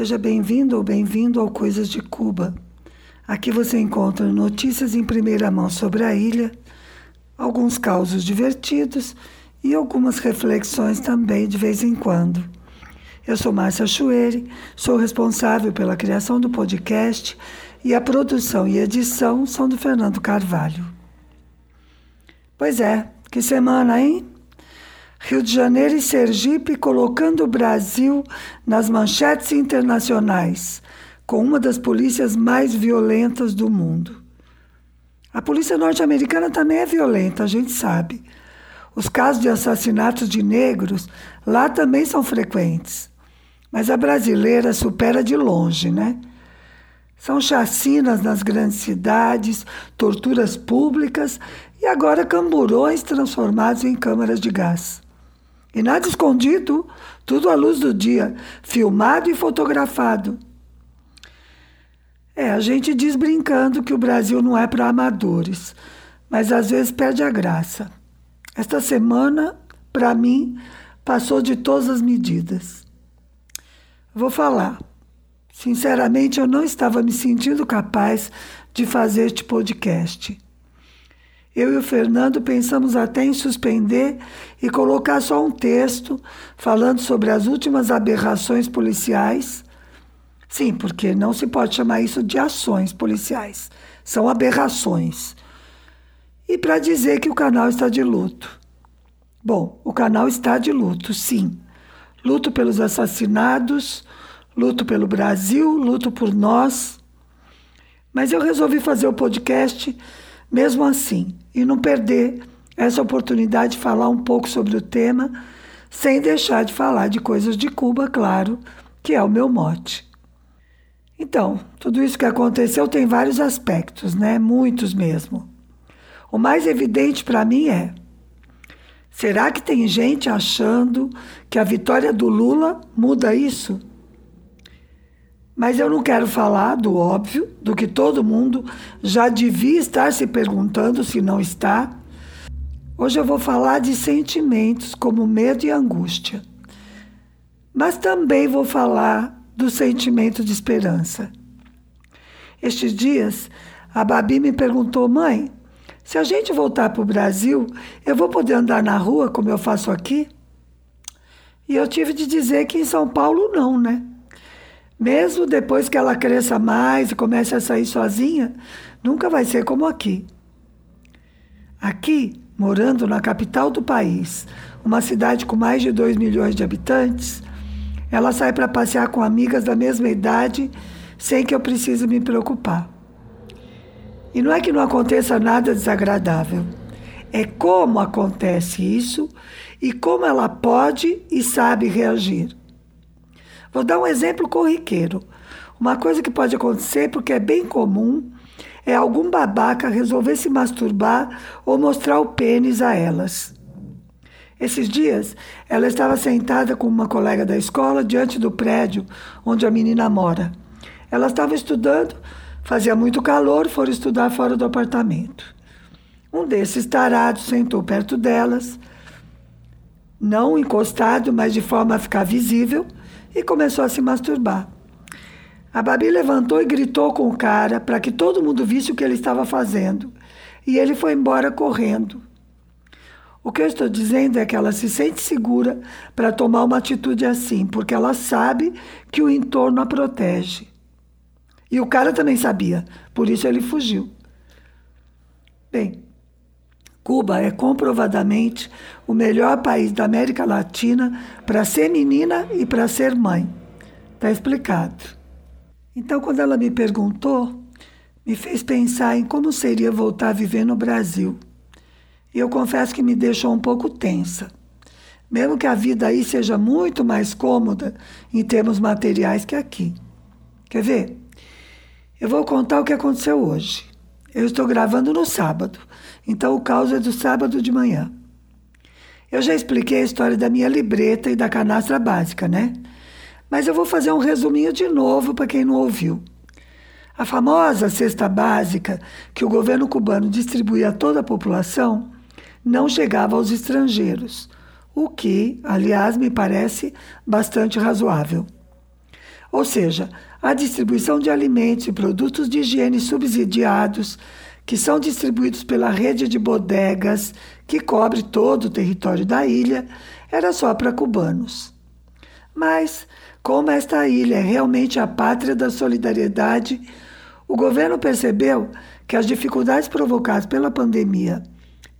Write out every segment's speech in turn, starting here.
Seja bem-vindo ou bem-vindo ao Coisas de Cuba. Aqui você encontra notícias em primeira mão sobre a ilha, alguns causos divertidos e algumas reflexões também de vez em quando. Eu sou Márcia Chueri, sou responsável pela criação do podcast e a produção e edição são do Fernando Carvalho. Pois é, que semana, hein? Rio de Janeiro e Sergipe colocando o Brasil nas manchetes internacionais, com uma das polícias mais violentas do mundo. A polícia norte-americana também é violenta, a gente sabe. Os casos de assassinatos de negros lá também são frequentes. Mas a brasileira supera de longe, né? São chacinas nas grandes cidades, torturas públicas e agora camburões transformados em câmaras de gás. E nada escondido, tudo à luz do dia, filmado e fotografado. É, a gente diz brincando que o Brasil não é para amadores, mas às vezes perde a graça. Esta semana, para mim, passou de todas as medidas. Vou falar. Sinceramente, eu não estava me sentindo capaz de fazer este podcast. Eu e o Fernando pensamos até em suspender e colocar só um texto falando sobre as últimas aberrações policiais. Sim, porque não se pode chamar isso de ações policiais, são aberrações. E para dizer que o canal está de luto. Bom, o canal está de luto, sim. Luto pelos assassinados, luto pelo Brasil, luto por nós. Mas eu resolvi fazer o podcast mesmo assim, e não perder essa oportunidade de falar um pouco sobre o tema, sem deixar de falar de coisas de Cuba, claro, que é o meu mote. Então, tudo isso que aconteceu tem vários aspectos, né? Muitos mesmo. O mais evidente para mim é: será que tem gente achando que a vitória do Lula muda isso? Mas eu não quero falar do óbvio, do que todo mundo já devia estar se perguntando se não está. Hoje eu vou falar de sentimentos como medo e angústia. Mas também vou falar do sentimento de esperança. Estes dias, a Babi me perguntou, mãe, se a gente voltar para o Brasil, eu vou poder andar na rua como eu faço aqui? E eu tive de dizer que em São Paulo não, né? Mesmo depois que ela cresça mais e comece a sair sozinha, nunca vai ser como aqui. Aqui, morando na capital do país, uma cidade com mais de 2 milhões de habitantes, ela sai para passear com amigas da mesma idade sem que eu precise me preocupar. E não é que não aconteça nada desagradável, é como acontece isso e como ela pode e sabe reagir. Vou dar um exemplo corriqueiro. Uma coisa que pode acontecer, porque é bem comum, é algum babaca resolver se masturbar ou mostrar o pênis a elas. Esses dias, ela estava sentada com uma colega da escola diante do prédio onde a menina mora. Ela estava estudando, fazia muito calor, foram estudar fora do apartamento. Um desses tarados sentou perto delas, não encostado, mas de forma a ficar visível, e começou a se masturbar. A Babi levantou e gritou com o cara para que todo mundo visse o que ele estava fazendo. E ele foi embora correndo. O que eu estou dizendo é que ela se sente segura para tomar uma atitude assim, porque ela sabe que o entorno a protege. E o cara também sabia, por isso ele fugiu. Bem, Cuba é comprovadamente o melhor país da América Latina para ser menina e para ser mãe. Está explicado. Então, quando ela me perguntou, me fez pensar em como seria voltar a viver no Brasil. E eu confesso que me deixou um pouco tensa. Mesmo que a vida aí seja muito mais cômoda em termos materiais que aqui. Quer ver? Eu vou contar o que aconteceu hoje. Eu estou gravando no sábado. Então o caos é do sábado de manhã. Eu já expliquei a história da minha libreta e da canastra básica, né? Mas eu vou fazer um resuminho de novo para quem não ouviu. A famosa cesta básica que o governo cubano distribuía a toda a população não chegava aos estrangeiros, o que, aliás, me parece bastante razoável. Ou seja, a distribuição de alimentos e produtos de higiene subsidiados que são distribuídos pela rede de bodegas que cobre todo o território da ilha, era só para cubanos. Mas, como esta ilha é realmente a pátria da solidariedade, o governo percebeu que as dificuldades provocadas pela pandemia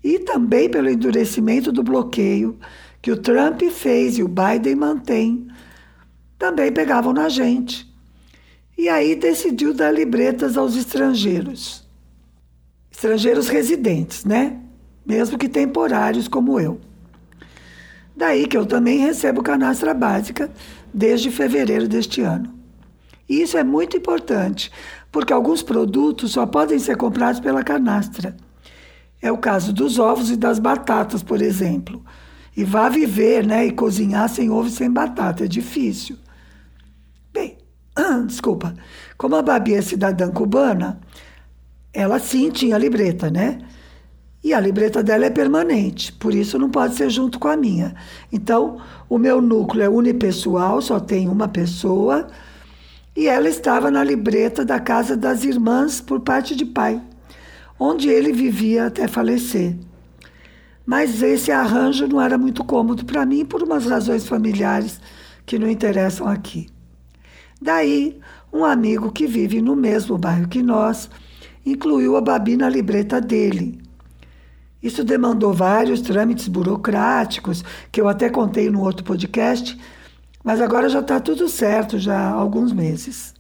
e também pelo endurecimento do bloqueio que o Trump fez e o Biden mantém também pegavam na gente. E aí decidiu dar libretas aos estrangeiros. Estrangeiros residentes, né? Mesmo que temporários como eu. Daí que eu também recebo canastra básica desde fevereiro deste ano. E isso é muito importante, porque alguns produtos só podem ser comprados pela canastra. É o caso dos ovos e das batatas, por exemplo. E vá viver né, e cozinhar sem ovo e sem batata, é difícil. Bem, desculpa, como a Babi é cidadã cubana, ela sim tinha libreta, né? E a libreta dela é permanente, por isso não pode ser junto com a minha. Então, o meu núcleo é unipessoal, só tem uma pessoa, e ela estava na libreta da casa das irmãs por parte de pai, onde ele vivia até falecer. Mas esse arranjo não era muito cômodo para mim por umas razões familiares que não interessam aqui. Daí, um amigo que vive no mesmo bairro que nós incluiu a Babi na libreta dele. Isso demandou vários trâmites burocráticos, que eu até contei no outro podcast, mas agora já está tudo certo, já há alguns meses.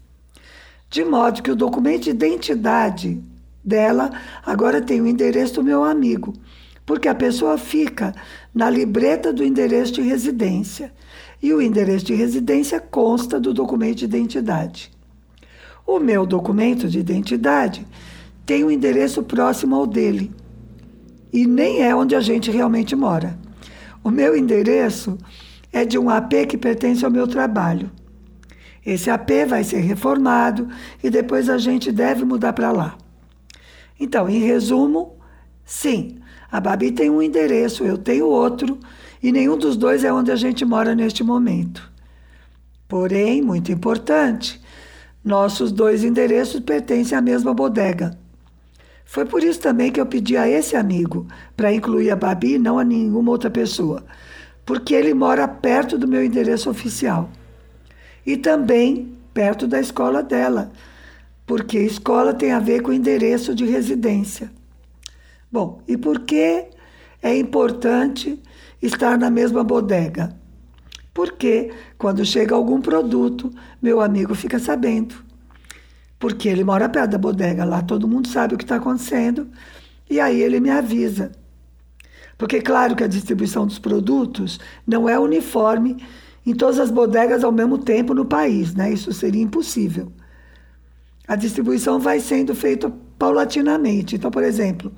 De modo que o documento de identidade dela agora tem o endereço do meu amigo, porque a pessoa fica na libreta do endereço de residência e o endereço de residência consta do documento de identidade. O meu documento de identidade tem um endereço próximo ao dele e nem é onde a gente realmente mora. O meu endereço é de um AP que pertence ao meu trabalho. Esse AP vai ser reformado e depois a gente deve mudar para lá. Então, em resumo, sim, a Babi tem um endereço, eu tenho outro e nenhum dos dois é onde a gente mora neste momento. Porém, muito importante, nossos dois endereços pertencem à mesma bodega. Foi por isso também que eu pedi a esse amigo para incluir a Babi e não a nenhuma outra pessoa, porque ele mora perto do meu endereço oficial. E também perto da escola dela, porque escola tem a ver com endereço de residência. Bom, e por que é importante estar na mesma bodega. Porque quando chega algum produto, meu amigo fica sabendo. Porque ele mora perto da bodega, lá todo mundo sabe o que está acontecendo, e aí ele me avisa. Porque, claro que a distribuição dos produtos não é uniforme em todas as bodegas ao mesmo tempo no país, né? Isso seria impossível. A distribuição vai sendo feita paulatinamente. Então, por exemplo,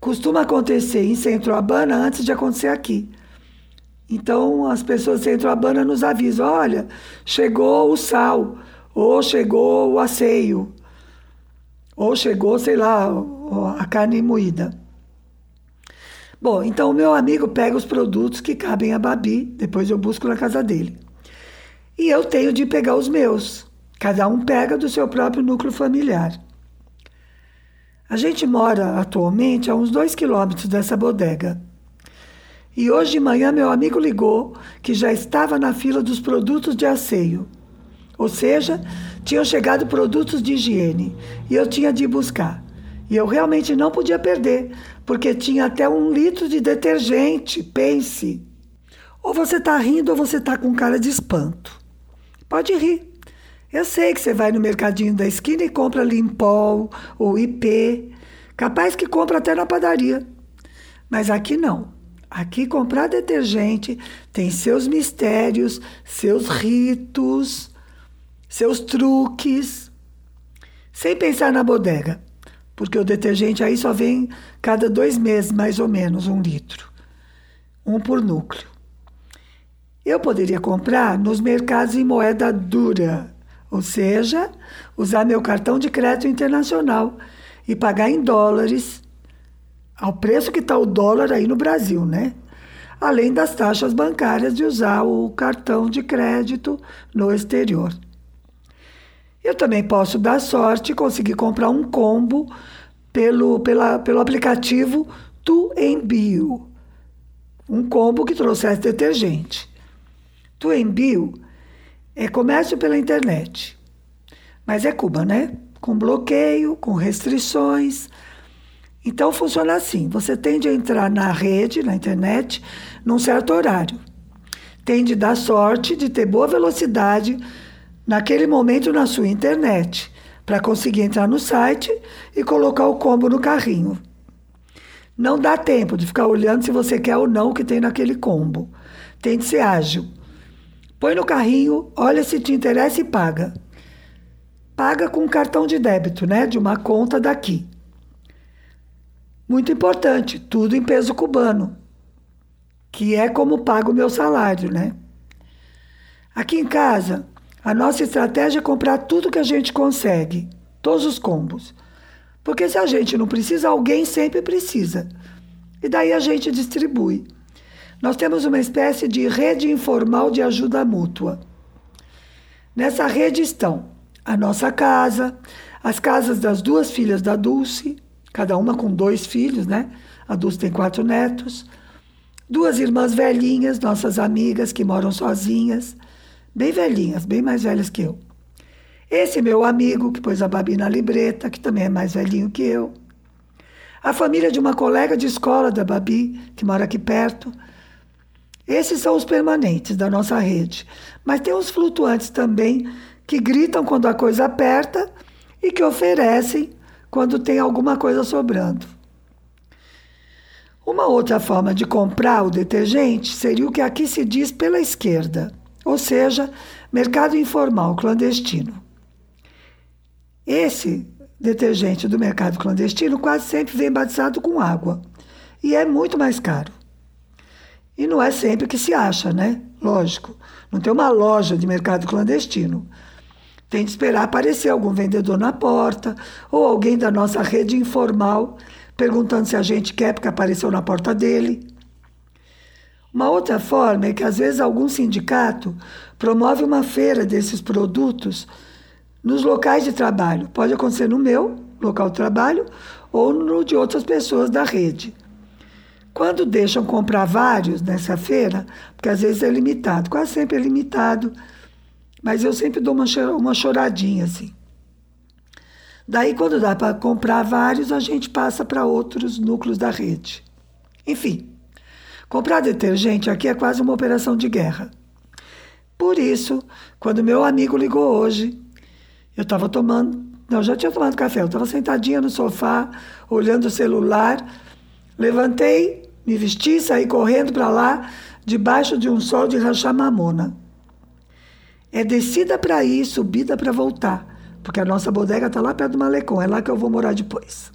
costuma acontecer em Centro-Habana antes de acontecer aqui. Então, as pessoas de Centro-Habana nos avisam: olha, chegou o sal, ou chegou o aceio, ou chegou, sei lá, a carne moída. Bom, então o meu amigo pega os produtos que cabem a Babi, depois eu busco na casa dele. E eu tenho de pegar os meus. Cada um pega do seu próprio núcleo familiar. A gente mora atualmente a uns dois quilômetros dessa bodega. E hoje de manhã meu amigo ligou que já estava na fila dos produtos de asseio. Ou seja, tinham chegado produtos de higiene e eu tinha de ir buscar. E eu realmente não podia perder, porque tinha até um litro de detergente, pense. Ou você está rindo ou você está com cara de espanto. Pode rir. Eu sei que você vai no mercadinho da esquina e compra Limpol ou IP. Capaz que compra até na padaria. Mas aqui não. Aqui comprar detergente tem seus mistérios, seus ritos, seus truques. Sem pensar na bodega. Porque o detergente aí só vem cada dois meses, mais ou menos, um litro. Um por núcleo. Eu poderia comprar nos mercados em moeda dura ou seja, usar meu cartão de crédito internacional e pagar em dólares, ao preço que está o dólar aí no Brasil, né? além das taxas bancárias de usar o cartão de crédito no exterior. Eu também posso dar sorte e conseguir comprar um combo pelo, pela, pelo aplicativo Tu Envio, um combo que trouxesse detergente. Tu Envio é comércio pela internet, mas é Cuba, né? Com bloqueio, com restrições. Então funciona assim: você tem de entrar na rede, na internet, num certo horário. Tem de dar sorte de ter boa velocidade naquele momento na sua internet, para conseguir entrar no site e colocar o combo no carrinho. Não dá tempo de ficar olhando se você quer ou não o que tem naquele combo. Tem de ser ágil. Põe no carrinho, olha se te interessa e paga. Paga com cartão de débito, né? De uma conta daqui. Muito importante, tudo em peso cubano, que é como pago o meu salário, né? Aqui em casa, a nossa estratégia é comprar tudo que a gente consegue, todos os combos. Porque se a gente não precisa, alguém sempre precisa. E daí a gente distribui. Nós temos uma espécie de rede informal de ajuda mútua. Nessa rede estão a nossa casa, as casas das duas filhas da Dulce, cada uma com dois filhos, né? A Dulce tem quatro netos. Duas irmãs velhinhas, nossas amigas que moram sozinhas bem velhinhas, bem mais velhas que eu. Esse meu amigo que pôs a Babi na libreta, que também é mais velhinho que eu. A família de uma colega de escola da Babi, que mora aqui perto. Esses são os permanentes da nossa rede. Mas tem os flutuantes também, que gritam quando a coisa aperta e que oferecem quando tem alguma coisa sobrando. Uma outra forma de comprar o detergente seria o que aqui se diz pela esquerda ou seja, mercado informal clandestino. Esse detergente do mercado clandestino quase sempre vem batizado com água e é muito mais caro. E não é sempre que se acha, né? Lógico, não tem uma loja de mercado clandestino. Tem de esperar aparecer algum vendedor na porta ou alguém da nossa rede informal perguntando se a gente quer porque apareceu na porta dele. Uma outra forma é que, às vezes, algum sindicato promove uma feira desses produtos nos locais de trabalho. Pode acontecer no meu local de trabalho ou no de outras pessoas da rede. Quando deixam comprar vários nessa feira, porque às vezes é limitado, quase sempre é limitado, mas eu sempre dou uma, uma choradinha assim. Daí, quando dá para comprar vários, a gente passa para outros núcleos da rede. Enfim, Comprar detergente aqui é quase uma operação de guerra. Por isso, quando meu amigo ligou hoje, eu estava tomando. Não, já tinha tomado café, eu estava sentadinha no sofá, olhando o celular. Levantei, me vesti, saí correndo para lá, debaixo de um sol de rachar mamona. É descida para ir, subida para voltar, porque a nossa bodega está lá perto do malecão, é lá que eu vou morar depois.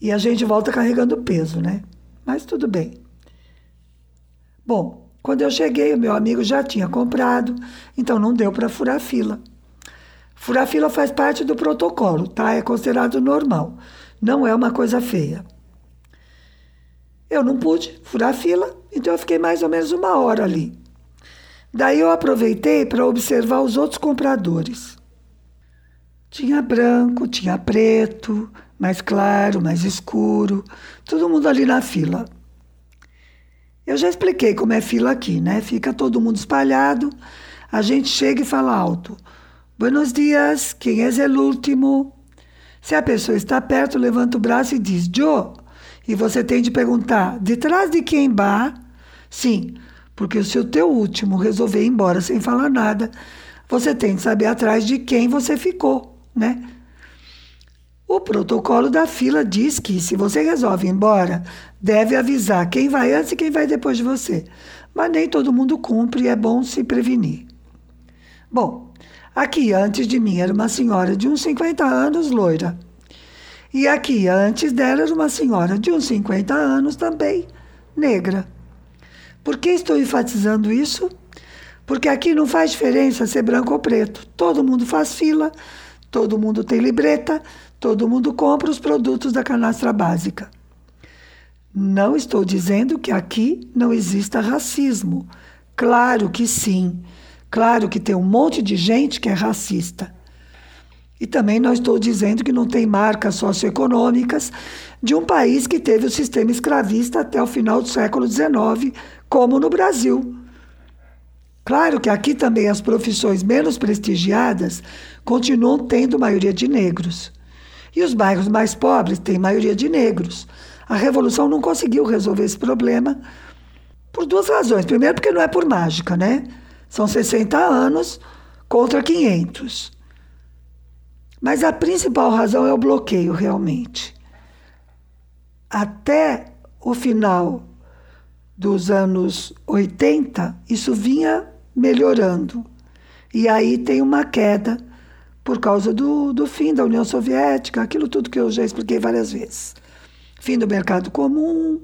E a gente volta carregando peso, né? mas tudo bem. Bom, quando eu cheguei, o meu amigo já tinha comprado, então não deu para furar fila. Furar fila faz parte do protocolo, tá? É considerado normal. Não é uma coisa feia. Eu não pude furar fila, então eu fiquei mais ou menos uma hora ali. Daí eu aproveitei para observar os outros compradores. Tinha branco, tinha preto, mais claro, mais escuro, todo mundo ali na fila. Eu já expliquei como é fila aqui, né? Fica todo mundo espalhado, a gente chega e fala alto. Buenos dias, quem é o último? Se a pessoa está perto, levanta o braço e diz, Joe. E você tem de perguntar, de trás de quem vá? Sim, porque se o teu último resolver ir embora sem falar nada, você tem de saber atrás de quem você ficou, né? O protocolo da fila diz que, se você resolve ir embora, deve avisar quem vai antes e quem vai depois de você. Mas nem todo mundo cumpre e é bom se prevenir. Bom, aqui antes de mim era uma senhora de uns 50 anos, loira. E aqui antes dela era uma senhora de uns 50 anos também, negra. Por que estou enfatizando isso? Porque aqui não faz diferença ser branco ou preto. Todo mundo faz fila, todo mundo tem libreta, Todo mundo compra os produtos da canastra básica. Não estou dizendo que aqui não exista racismo. Claro que sim. Claro que tem um monte de gente que é racista. E também não estou dizendo que não tem marcas socioeconômicas de um país que teve o sistema escravista até o final do século XIX, como no Brasil. Claro que aqui também as profissões menos prestigiadas continuam tendo maioria de negros. E os bairros mais pobres têm maioria de negros. A revolução não conseguiu resolver esse problema por duas razões. Primeiro, porque não é por mágica, né? São 60 anos contra 500. Mas a principal razão é o bloqueio, realmente. Até o final dos anos 80, isso vinha melhorando. E aí tem uma queda por causa do, do fim da União Soviética, aquilo tudo que eu já expliquei várias vezes. Fim do mercado comum,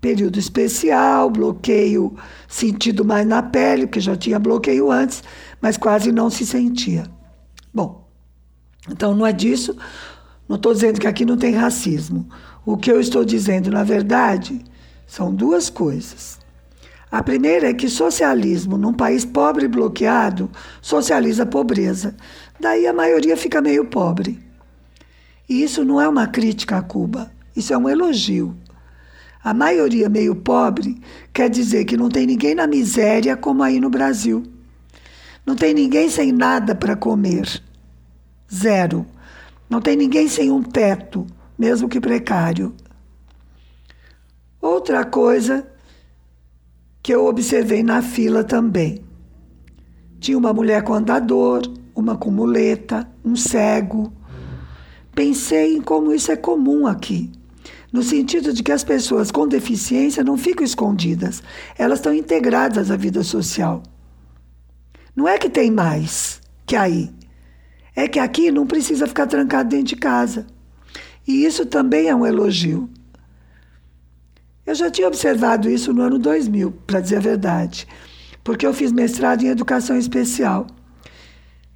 período especial, bloqueio sentido mais na pele, porque já tinha bloqueio antes, mas quase não se sentia. Bom, então não é disso. Não estou dizendo que aqui não tem racismo. O que eu estou dizendo, na verdade, são duas coisas. A primeira é que socialismo, num país pobre e bloqueado, socializa a pobreza. Daí a maioria fica meio pobre. E isso não é uma crítica a Cuba, isso é um elogio. A maioria meio pobre quer dizer que não tem ninguém na miséria como aí no Brasil. Não tem ninguém sem nada para comer. Zero. Não tem ninguém sem um teto, mesmo que precário. Outra coisa que eu observei na fila também. Tinha uma mulher com andador, uma com muleta, um cego. Pensei em como isso é comum aqui no sentido de que as pessoas com deficiência não ficam escondidas, elas estão integradas à vida social. Não é que tem mais que aí, é que aqui não precisa ficar trancado dentro de casa. E isso também é um elogio. Eu já tinha observado isso no ano 2000, para dizer a verdade, porque eu fiz mestrado em educação especial.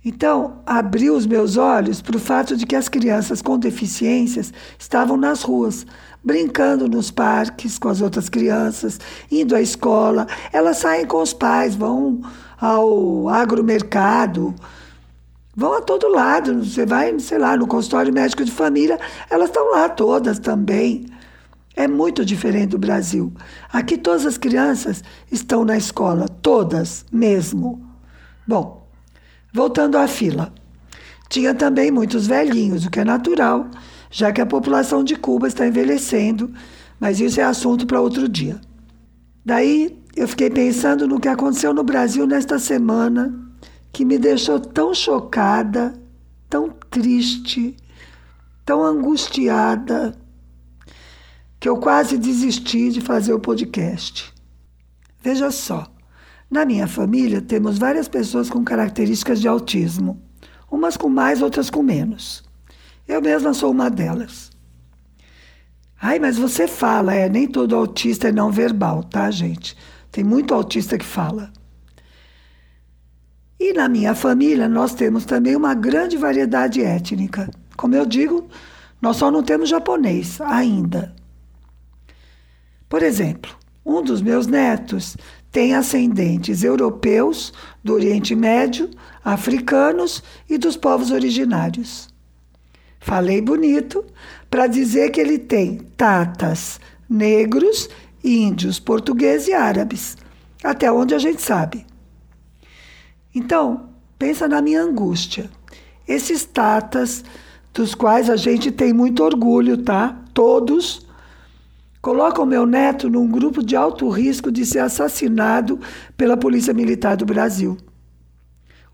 Então, abriu os meus olhos para o fato de que as crianças com deficiências estavam nas ruas, brincando nos parques com as outras crianças, indo à escola. Elas saem com os pais, vão ao agromercado, vão a todo lado. Você vai, sei lá, no consultório médico de família, elas estão lá todas também. É muito diferente do Brasil. Aqui todas as crianças estão na escola, todas mesmo. Bom, Voltando à fila. Tinha também muitos velhinhos, o que é natural, já que a população de Cuba está envelhecendo, mas isso é assunto para outro dia. Daí eu fiquei pensando no que aconteceu no Brasil nesta semana, que me deixou tão chocada, tão triste, tão angustiada, que eu quase desisti de fazer o podcast. Veja só. Na minha família, temos várias pessoas com características de autismo, umas com mais, outras com menos. Eu mesma sou uma delas. Ai, mas você fala, é, nem todo autista é não verbal, tá, gente? Tem muito autista que fala. E na minha família, nós temos também uma grande variedade étnica. Como eu digo, nós só não temos japonês ainda. Por exemplo, um dos meus netos tem ascendentes europeus, do Oriente Médio, africanos e dos povos originários. Falei bonito para dizer que ele tem tatas negros, índios, portugueses e árabes, até onde a gente sabe. Então, pensa na minha angústia. Esses tatas, dos quais a gente tem muito orgulho, tá? Todos Coloca o meu neto num grupo de alto risco de ser assassinado pela Polícia Militar do Brasil.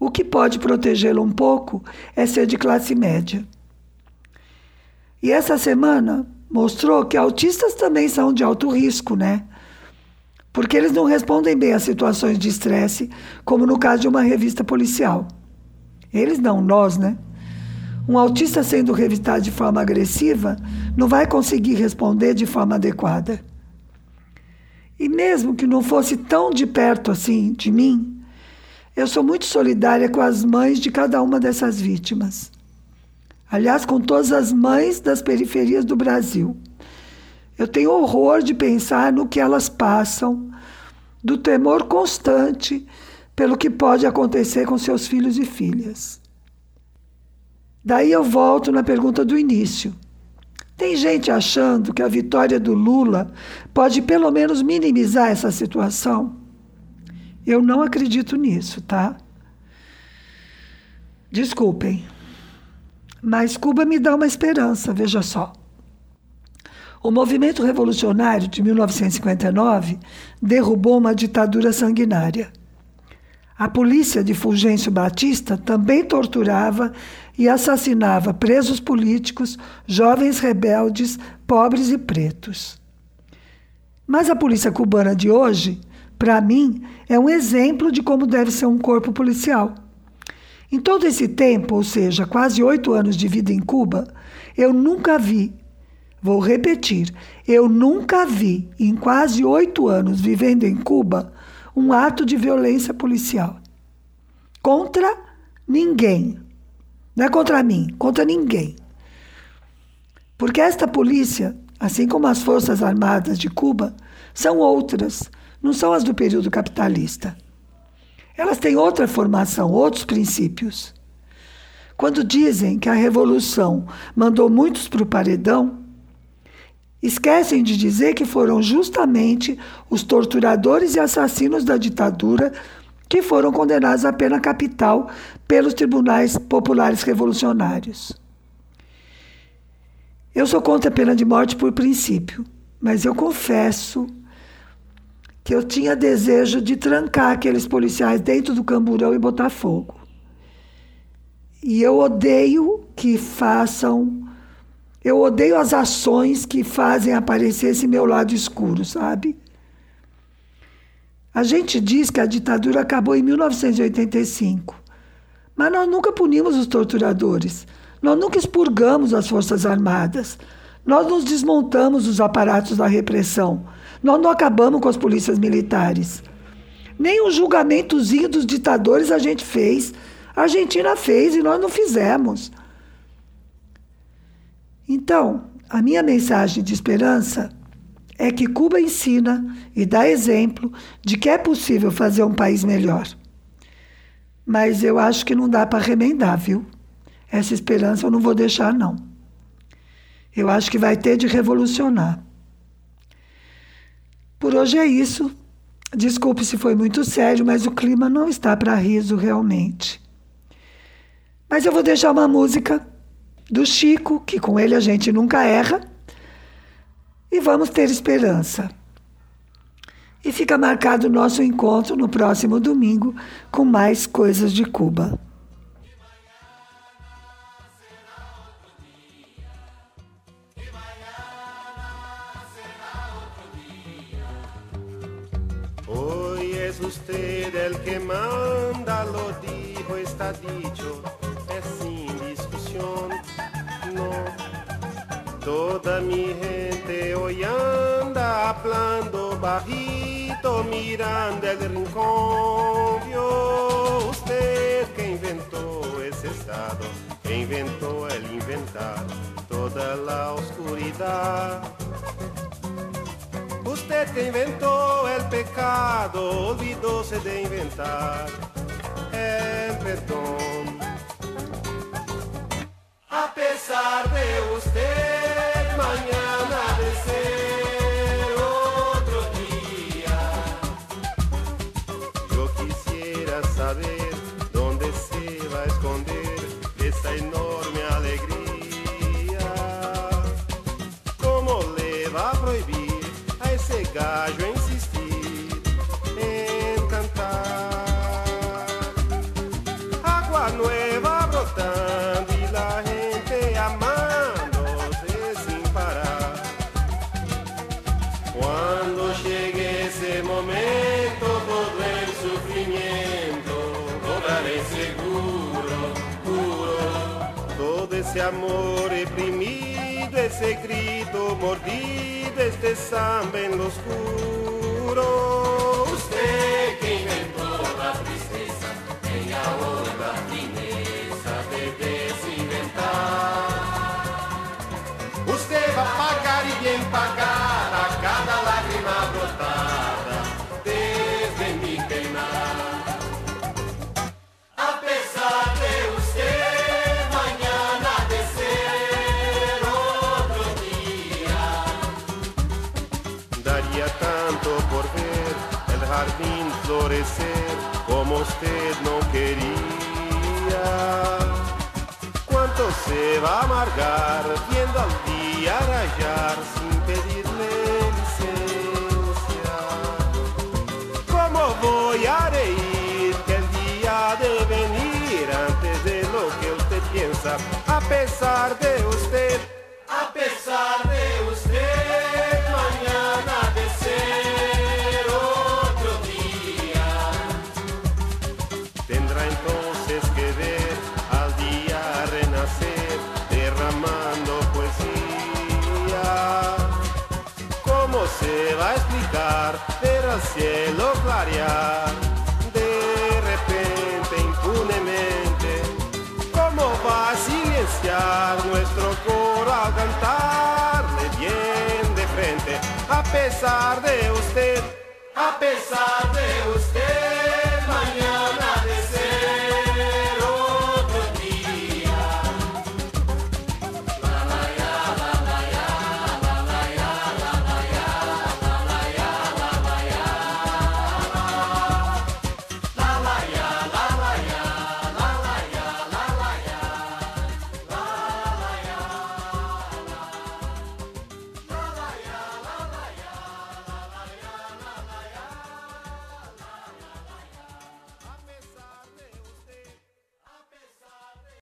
O que pode protegê-lo um pouco é ser de classe média. E essa semana mostrou que autistas também são de alto risco, né? Porque eles não respondem bem a situações de estresse, como no caso de uma revista policial. Eles não, nós, né? Um autista sendo revistado de forma agressiva não vai conseguir responder de forma adequada. E mesmo que não fosse tão de perto assim de mim, eu sou muito solidária com as mães de cada uma dessas vítimas. Aliás, com todas as mães das periferias do Brasil. Eu tenho horror de pensar no que elas passam, do temor constante pelo que pode acontecer com seus filhos e filhas. Daí eu volto na pergunta do início. Tem gente achando que a vitória do Lula pode pelo menos minimizar essa situação? Eu não acredito nisso, tá? Desculpem, mas Cuba me dá uma esperança, veja só. O movimento revolucionário de 1959 derrubou uma ditadura sanguinária. A polícia de Fulgêncio Batista também torturava e assassinava presos políticos, jovens rebeldes, pobres e pretos. Mas a polícia cubana de hoje, para mim, é um exemplo de como deve ser um corpo policial. Em todo esse tempo, ou seja, quase oito anos de vida em Cuba, eu nunca vi Vou repetir: eu nunca vi, em quase oito anos vivendo em Cuba, um ato de violência policial. Contra ninguém. Não é contra mim, contra ninguém. Porque esta polícia, assim como as Forças Armadas de Cuba, são outras, não são as do período capitalista. Elas têm outra formação, outros princípios. Quando dizem que a revolução mandou muitos para o paredão, Esquecem de dizer que foram justamente os torturadores e assassinos da ditadura que foram condenados à pena capital pelos tribunais populares revolucionários. Eu sou contra a pena de morte por princípio, mas eu confesso que eu tinha desejo de trancar aqueles policiais dentro do camburão e botar fogo. E eu odeio que façam eu odeio as ações que fazem aparecer esse meu lado escuro, sabe? A gente diz que a ditadura acabou em 1985, mas nós nunca punimos os torturadores, nós nunca expurgamos as Forças Armadas, nós nos desmontamos os aparatos da repressão, nós não acabamos com as polícias militares. Nem um julgamentozinho dos ditadores a gente fez. A Argentina fez e nós não fizemos. Então, a minha mensagem de esperança é que Cuba ensina e dá exemplo de que é possível fazer um país melhor. Mas eu acho que não dá para remendar, viu? Essa esperança eu não vou deixar, não. Eu acho que vai ter de revolucionar. Por hoje é isso. Desculpe se foi muito sério, mas o clima não está para riso realmente. Mas eu vou deixar uma música do Chico, que com ele a gente nunca erra, e vamos ter esperança. E fica marcado o nosso encontro no próximo domingo com mais coisas de Cuba. Hoy es usted el que manda, lo dijo, está dicho, Toda mi gente hoy anda hablando bajito, mirando el rincón. Usted que inventó ese estado, que inventó el inventar toda la oscuridad. Usted que inventó el pecado, olvidóse de inventar el perdón. A pesar de usted, Nueva brotando y la gente amándose sin parar. Cuando llegue ese momento, todo el sufrimiento cobraré seguro, juro. Todo ese amor reprimido, ese grito mordido, este samba en lo oscuro. y cada lágrima brotada desde mi penar. A pesar de usted, mañana de ser otro día. Daría tanto por ver el jardín florecer como usted no quería. ¿Cuánto se va a amargar viendo al día? Sin pedirle licencia? ¿Cómo voy a reír que el día de venir antes de lo que usted piensa? A pesar de cielo clarear de repente, impunemente? ¿Cómo va a silenciar nuestro coro al cantarle bien de frente? A pesar de usted, a pesar de usted.